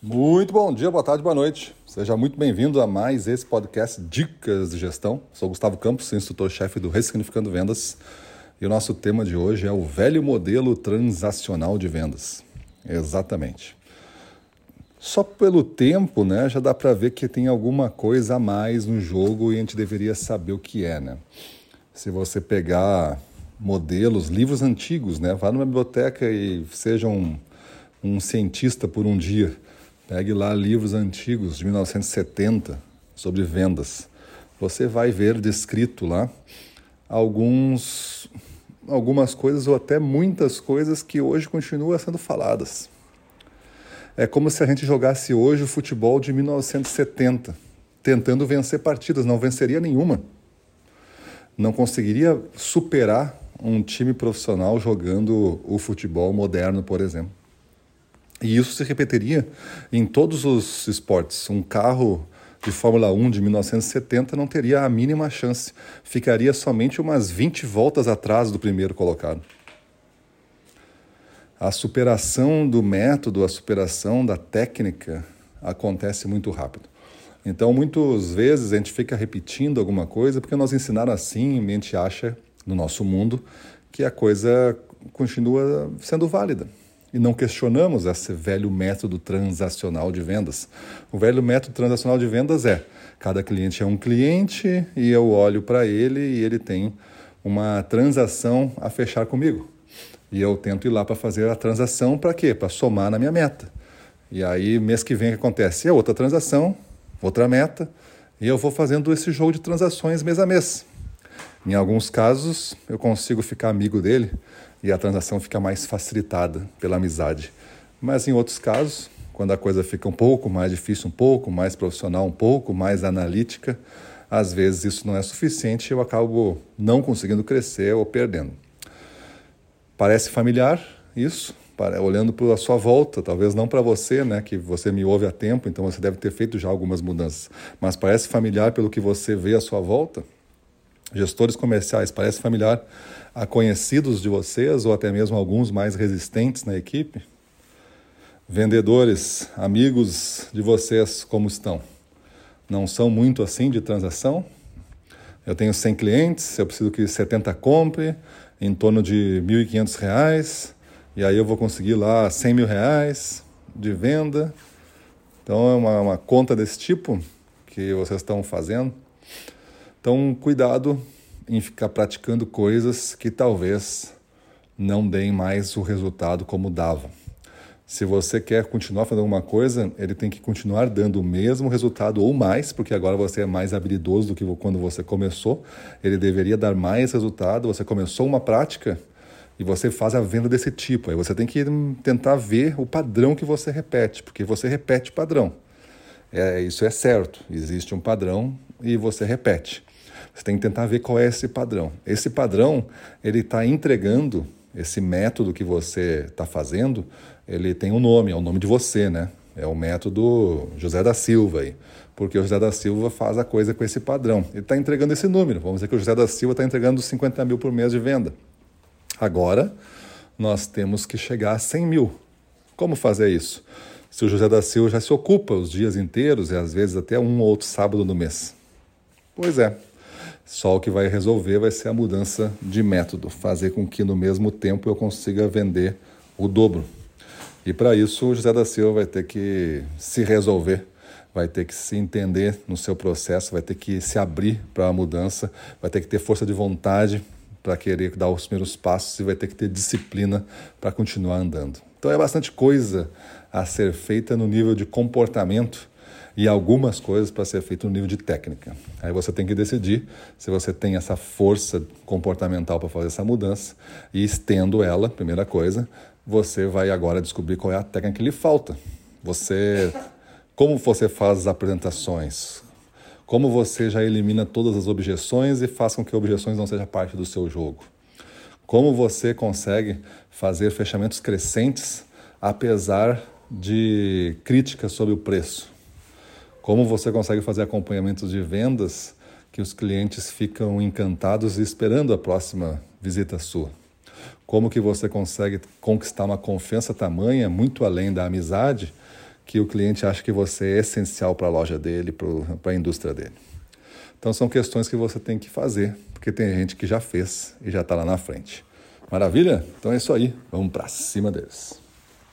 Muito bom dia, boa tarde, boa noite. Seja muito bem-vindo a mais esse podcast Dicas de Gestão. Sou Gustavo Campos, instrutor-chefe do Ressignificando Vendas. E o nosso tema de hoje é o velho modelo transacional de vendas. Exatamente. Só pelo tempo, né, já dá para ver que tem alguma coisa a mais no jogo e a gente deveria saber o que é, né? Se você pegar modelos, livros antigos, né, vá numa biblioteca e seja um, um cientista por um dia Pegue lá livros antigos de 1970 sobre vendas. Você vai ver descrito lá alguns, algumas coisas ou até muitas coisas que hoje continuam sendo faladas. É como se a gente jogasse hoje o futebol de 1970, tentando vencer partidas, não venceria nenhuma. Não conseguiria superar um time profissional jogando o futebol moderno, por exemplo. E isso se repetiria em todos os esportes. Um carro de Fórmula 1 de 1970 não teria a mínima chance, ficaria somente umas 20 voltas atrás do primeiro colocado. A superação do método, a superação da técnica acontece muito rápido. Então, muitas vezes a gente fica repetindo alguma coisa porque nós ensinaram assim e a gente acha, no nosso mundo, que a coisa continua sendo válida e não questionamos esse velho método transacional de vendas. O velho método transacional de vendas é: cada cliente é um cliente e eu olho para ele e ele tem uma transação a fechar comigo. E eu tento ir lá para fazer a transação para quê? Para somar na minha meta. E aí, mês que vem, o que acontece? É outra transação, outra meta, e eu vou fazendo esse jogo de transações mês a mês. Em alguns casos, eu consigo ficar amigo dele e a transação fica mais facilitada pela amizade. Mas em outros casos, quando a coisa fica um pouco mais difícil, um pouco mais profissional, um pouco mais analítica, às vezes isso não é suficiente e eu acabo não conseguindo crescer ou perdendo. Parece familiar isso, olhando para a sua volta, talvez não para você, né, que você me ouve há tempo, então você deve ter feito já algumas mudanças, mas parece familiar pelo que você vê à sua volta? Gestores comerciais, parece familiar a conhecidos de vocês ou até mesmo alguns mais resistentes na equipe? Vendedores, amigos de vocês, como estão? Não são muito assim de transação? Eu tenho 100 clientes, eu preciso que 70 compre, em torno de R$ 1.500, e aí eu vou conseguir lá 100 mil reais de venda. Então é uma, uma conta desse tipo que vocês estão fazendo. Então, cuidado em ficar praticando coisas que talvez não deem mais o resultado como dava. Se você quer continuar fazendo alguma coisa, ele tem que continuar dando o mesmo resultado ou mais, porque agora você é mais habilidoso do que quando você começou. Ele deveria dar mais resultado. Você começou uma prática e você faz a venda desse tipo. Aí você tem que tentar ver o padrão que você repete, porque você repete padrão. É, isso é certo. Existe um padrão e você repete. Você tem que tentar ver qual é esse padrão. Esse padrão, ele está entregando esse método que você está fazendo, ele tem um nome, é o nome de você, né? É o método José da Silva aí. Porque o José da Silva faz a coisa com esse padrão. Ele está entregando esse número. Vamos dizer que o José da Silva está entregando 50 mil por mês de venda. Agora, nós temos que chegar a 100 mil. Como fazer isso? Se o José da Silva já se ocupa os dias inteiros e às vezes até um ou outro sábado no mês. Pois é, só o que vai resolver vai ser a mudança de método, fazer com que no mesmo tempo eu consiga vender o dobro. E para isso o José da Silva vai ter que se resolver, vai ter que se entender no seu processo, vai ter que se abrir para a mudança, vai ter que ter força de vontade para querer dar os primeiros passos e vai ter que ter disciplina para continuar andando. Então é bastante coisa a ser feita no nível de comportamento e algumas coisas para ser feito no nível de técnica. Aí você tem que decidir se você tem essa força comportamental para fazer essa mudança e estendo ela, primeira coisa, você vai agora descobrir qual é a técnica que lhe falta. Você como você faz as apresentações? Como você já elimina todas as objeções e faz com que objeções não sejam parte do seu jogo? Como você consegue fazer fechamentos crescentes apesar de críticas sobre o preço? Como você consegue fazer acompanhamentos de vendas que os clientes ficam encantados e esperando a próxima visita sua? Como que você consegue conquistar uma confiança tamanha, muito além da amizade, que o cliente acha que você é essencial para a loja dele, para a indústria dele. Então são questões que você tem que fazer, porque tem gente que já fez e já está lá na frente. Maravilha? Então é isso aí. Vamos para cima deles.